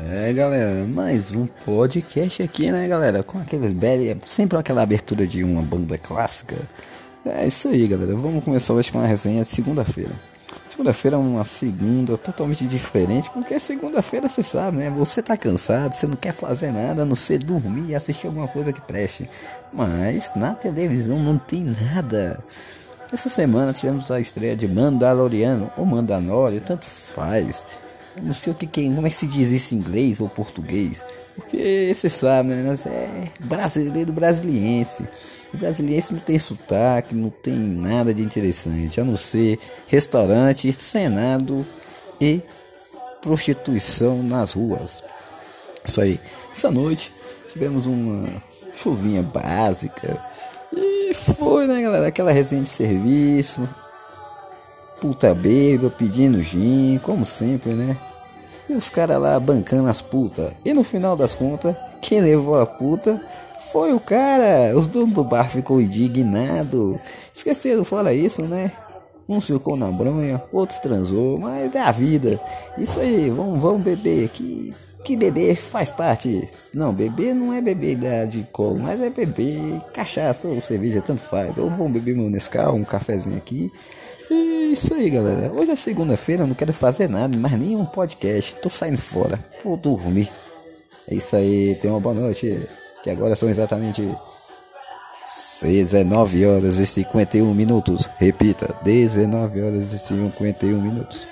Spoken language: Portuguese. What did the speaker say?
É galera, mais um podcast aqui né galera, com aqueles belly, sempre aquela abertura de uma banda clássica. É isso aí galera, vamos começar hoje com a resenha de segunda-feira. Segunda-feira é uma segunda totalmente diferente, porque segunda-feira você sabe, né? Você tá cansado, você não quer fazer nada, a não ser dormir e assistir alguma coisa que preste. Mas na televisão não tem nada. Essa semana tivemos a estreia de Mandaloriano ou Mandalorian, tanto faz. Não sei o que, que como é que se diz isso em inglês ou português. Porque você sabe, né? Nós é brasileiro brasiliense. O brasiliense não tem sotaque, não tem nada de interessante, a não ser restaurante, senado e prostituição nas ruas. Isso aí. Essa noite tivemos uma chuvinha básica. E foi, né, galera? Aquela resenha de serviço. Puta beba pedindo gin, como sempre, né? E os caras lá bancando as putas. E no final das contas, quem levou a puta foi o cara. Os donos do bar ficou indignado. Esqueceram, fora isso, né? Uns ficou na bronha, outros transou, mas é a vida. Isso aí, vamos, vamos beber. Que, que beber faz parte. Não, beber não é beber de colo, mas é beber cachaça ou cerveja, tanto faz. Ou vamos beber meu Nescau, um cafezinho aqui. E isso aí, galera. Hoje é segunda-feira, não quero fazer nada, mais nenhum podcast. Tô saindo fora. Vou dormir. É isso aí, tenha uma boa noite. Que agora são exatamente 19 horas e 51 minutos. Repita, 19 horas e 51 minutos.